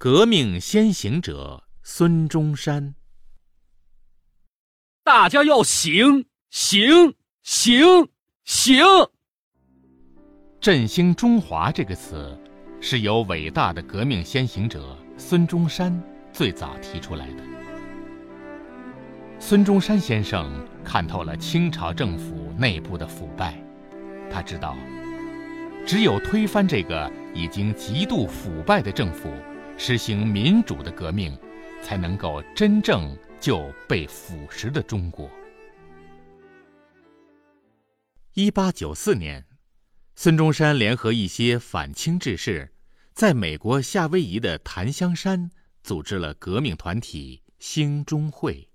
革命先行者孙中山。大家要行行行行！振兴中华这个词，是由伟大的革命先行者孙中山最早提出来的。孙中山先生看透了清朝政府内部的腐败，他知道，只有推翻这个已经极度腐败的政府。实行民主的革命，才能够真正救被腐蚀的中国。一八九四年，孙中山联合一些反清志士，在美国夏威夷的檀香山组织了革命团体兴中会。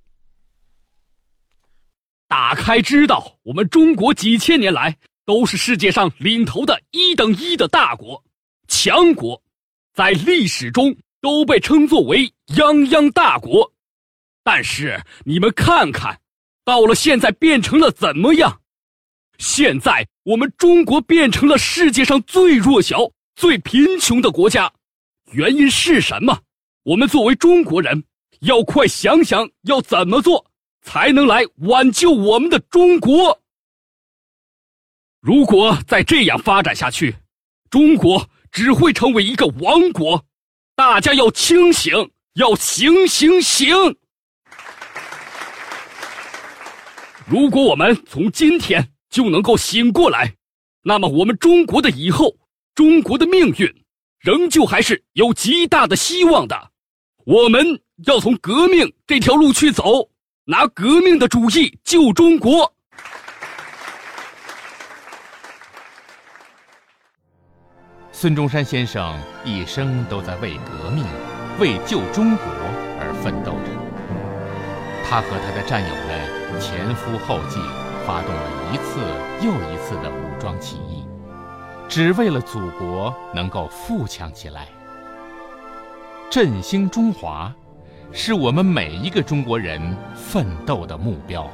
打开知道，我们中国几千年来都是世界上领头的一等一的大国、强国。在历史中都被称作为泱泱大国，但是你们看看，到了现在变成了怎么样？现在我们中国变成了世界上最弱小、最贫穷的国家，原因是什么？我们作为中国人，要快想想要怎么做才能来挽救我们的中国。如果再这样发展下去，中国。只会成为一个王国，大家要清醒，要醒醒醒！如果我们从今天就能够醒过来，那么我们中国的以后，中国的命运，仍旧还是有极大的希望的。我们要从革命这条路去走，拿革命的主义救中国。孙中山先生一生都在为革命、为救中国而奋斗着。他和他的战友们前赴后继，发动了一次又一次的武装起义，只为了祖国能够富强起来。振兴中华，是我们每一个中国人奋斗的目标。